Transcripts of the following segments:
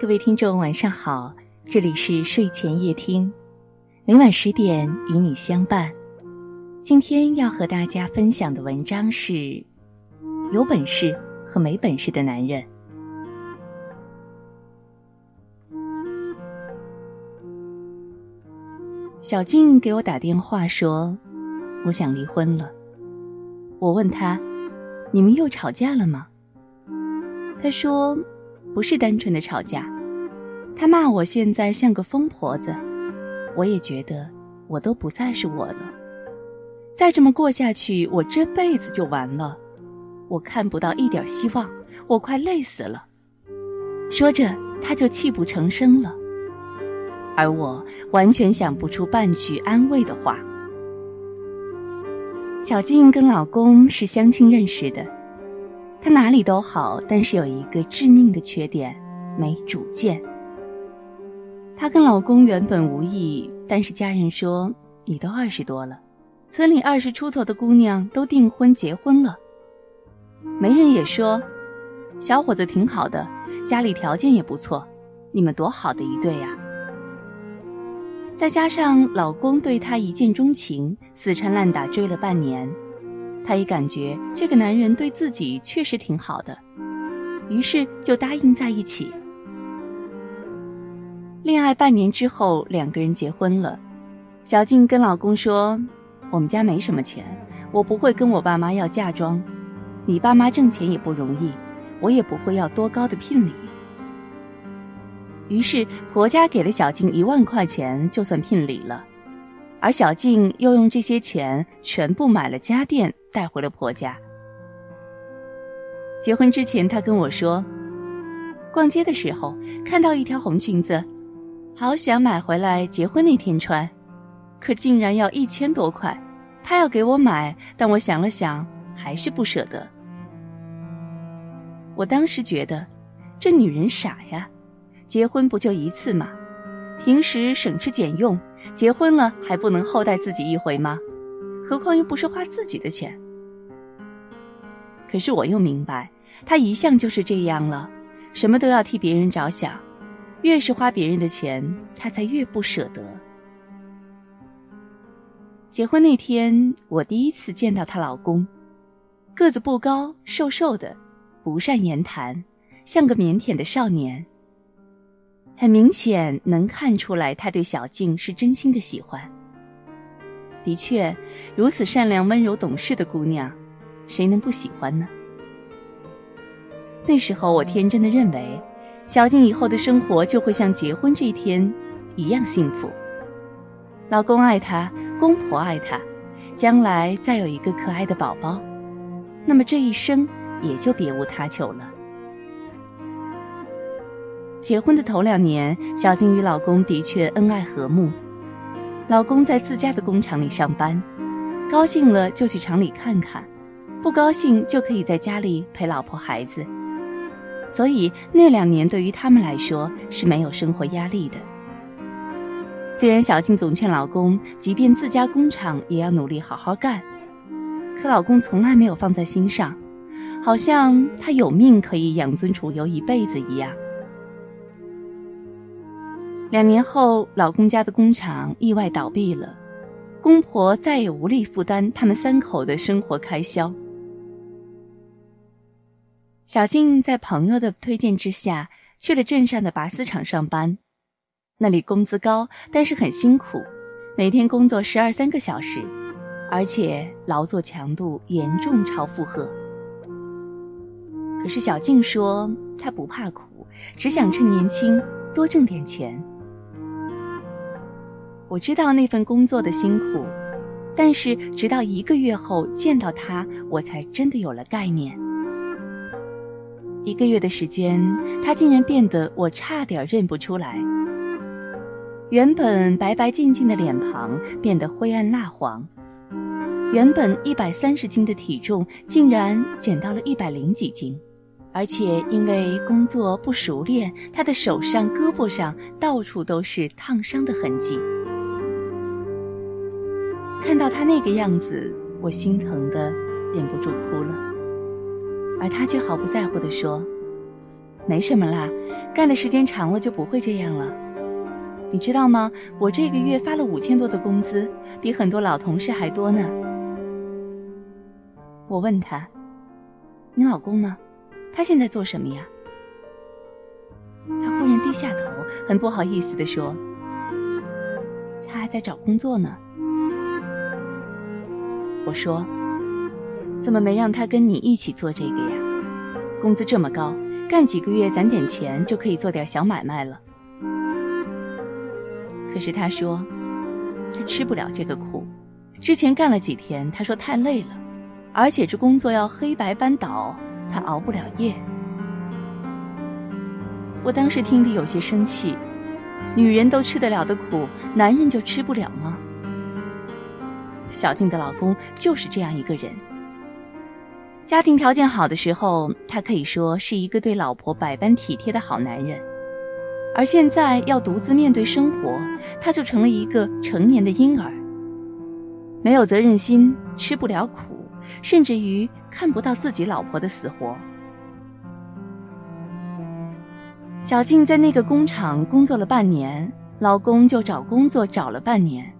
各位听众，晚上好，这里是睡前夜听，每晚十点与你相伴。今天要和大家分享的文章是：有本事和没本事的男人。小静给我打电话说，我想离婚了。我问他：“你们又吵架了吗？”他说：“不是单纯的吵架。”他骂我现在像个疯婆子，我也觉得我都不再是我了。再这么过下去，我这辈子就完了。我看不到一点希望，我快累死了。说着，他就泣不成声了。而我完全想不出半句安慰的话。小静跟老公是相亲认识的，她哪里都好，但是有一个致命的缺点，没主见。她跟老公原本无异，但是家人说你都二十多了，村里二十出头的姑娘都订婚结婚了。媒人也说，小伙子挺好的，家里条件也不错，你们多好的一对呀。再加上老公对她一见钟情，死缠烂打追了半年，她也感觉这个男人对自己确实挺好的，于是就答应在一起。恋爱半年之后，两个人结婚了。小静跟老公说：“我们家没什么钱，我不会跟我爸妈要嫁妆，你爸妈挣钱也不容易，我也不会要多高的聘礼。”于是婆家给了小静一万块钱，就算聘礼了，而小静又用这些钱全部买了家电带回了婆家。结婚之前，她跟我说，逛街的时候看到一条红裙子，好想买回来结婚那天穿，可竟然要一千多块，她要给我买，但我想了想，还是不舍得。我当时觉得，这女人傻呀。结婚不就一次吗？平时省吃俭用，结婚了还不能厚待自己一回吗？何况又不是花自己的钱。可是我又明白，他一向就是这样了，什么都要替别人着想，越是花别人的钱，他才越不舍得。结婚那天，我第一次见到她老公，个子不高，瘦瘦的，不善言谈，像个腼腆的少年。很明显能看出来，他对小静是真心的喜欢。的确，如此善良、温柔、懂事的姑娘，谁能不喜欢呢？那时候我天真的认为，小静以后的生活就会像结婚这一天一样幸福。老公爱她，公婆爱她，将来再有一个可爱的宝宝，那么这一生也就别无他求了。结婚的头两年，小静与老公的确恩爱和睦。老公在自家的工厂里上班，高兴了就去厂里看看，不高兴就可以在家里陪老婆孩子。所以那两年对于他们来说是没有生活压力的。虽然小静总劝老公，即便自家工厂也要努力好好干，可老公从来没有放在心上，好像他有命可以养尊处优一辈子一样。两年后，老公家的工厂意外倒闭了，公婆再也无力负担他们三口的生活开销。小静在朋友的推荐之下，去了镇上的拔丝厂上班，那里工资高，但是很辛苦，每天工作十二三个小时，而且劳作强度严重超负荷。可是小静说，她不怕苦，只想趁年轻多挣点钱。我知道那份工作的辛苦，但是直到一个月后见到他，我才真的有了概念。一个月的时间，他竟然变得我差点认不出来。原本白白净净的脸庞变得灰暗蜡黄，原本一百三十斤的体重竟然减到了一百零几斤，而且因为工作不熟练，他的手上、胳膊上到处都是烫伤的痕迹。看到他那个样子，我心疼的忍不住哭了，而他却毫不在乎的说：“没什么啦，干的时间长了就不会这样了。你知道吗？我这个月发了五千多的工资，比很多老同事还多呢。我问他：“你老公呢？他现在做什么呀？”他忽然低下头，很不好意思地说：“他还在找工作呢。”我说：“怎么没让他跟你一起做这个呀？工资这么高，干几个月攒点钱就可以做点小买卖了。”可是他说，他吃不了这个苦。之前干了几天，他说太累了，而且这工作要黑白班倒，他熬不了夜。我当时听得有些生气，女人都吃得了的苦，男人就吃不了吗？小静的老公就是这样一个人。家庭条件好的时候，他可以说是一个对老婆百般体贴的好男人，而现在要独自面对生活，他就成了一个成年的婴儿，没有责任心，吃不了苦，甚至于看不到自己老婆的死活。小静在那个工厂工作了半年，老公就找工作找了半年。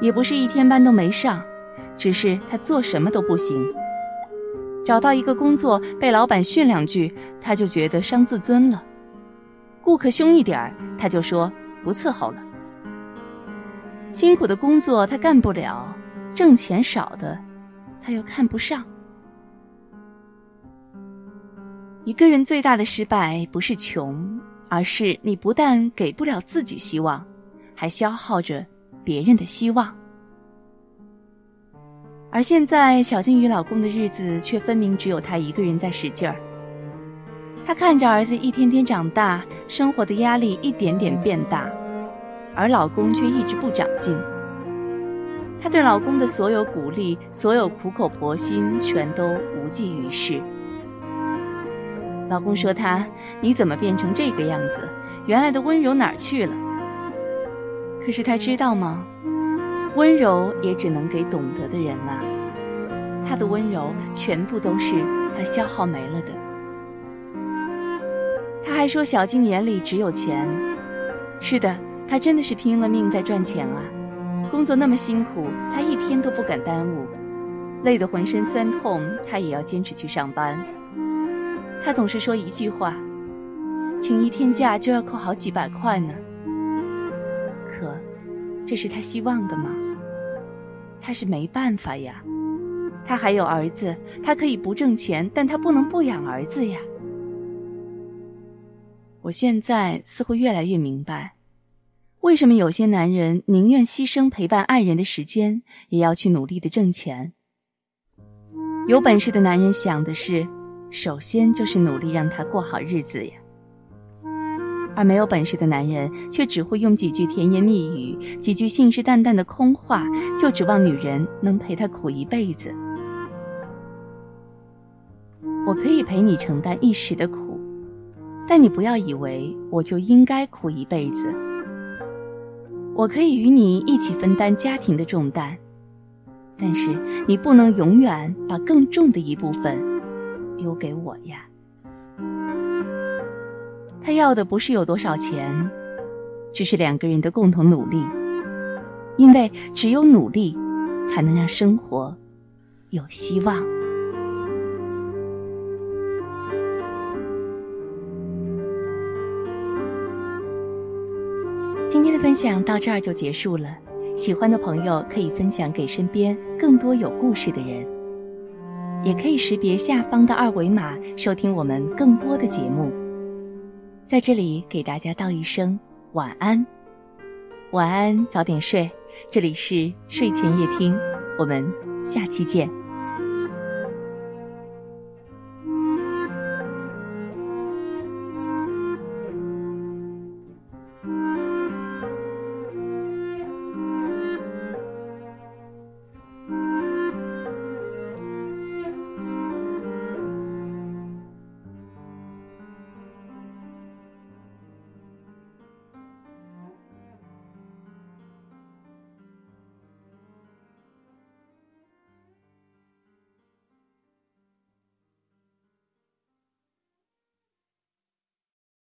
也不是一天班都没上，只是他做什么都不行。找到一个工作被老板训两句，他就觉得伤自尊了；顾客凶一点儿，他就说不伺候了。辛苦的工作他干不了，挣钱少的他又看不上。一个人最大的失败不是穷，而是你不但给不了自己希望，还消耗着。别人的希望，而现在小静与老公的日子却分明只有她一个人在使劲儿。她看着儿子一天天长大，生活的压力一点点变大，而老公却一直不长进。她对老公的所有鼓励，所有苦口婆心，全都无济于事。老公说：“他你怎么变成这个样子？原来的温柔哪儿去了？”可是他知道吗？温柔也只能给懂得的人啊。他的温柔全部都是他消耗没了的。他还说小静眼里只有钱。是的，他真的是拼了命在赚钱啊。工作那么辛苦，他一天都不敢耽误。累得浑身酸痛，他也要坚持去上班。他总是说一句话：“请一天假就要扣好几百块呢。”可，这是他希望的吗？他是没办法呀，他还有儿子，他可以不挣钱，但他不能不养儿子呀。我现在似乎越来越明白，为什么有些男人宁愿牺牲陪伴爱人的时间，也要去努力的挣钱。有本事的男人想的是，首先就是努力让他过好日子呀。而没有本事的男人，却只会用几句甜言蜜语、几句信誓旦旦的空话，就指望女人能陪他苦一辈子。我可以陪你承担一时的苦，但你不要以为我就应该苦一辈子。我可以与你一起分担家庭的重担，但是你不能永远把更重的一部分丢给我呀。他要的不是有多少钱，只是两个人的共同努力。因为只有努力，才能让生活有希望。享到这儿就结束了。喜欢的朋友可以分享给身边更多有故事的人，也可以识别下方的二维码收听我们更多的节目。在这里给大家道一声晚安，晚安，早点睡。这里是睡前夜听，我们下期见。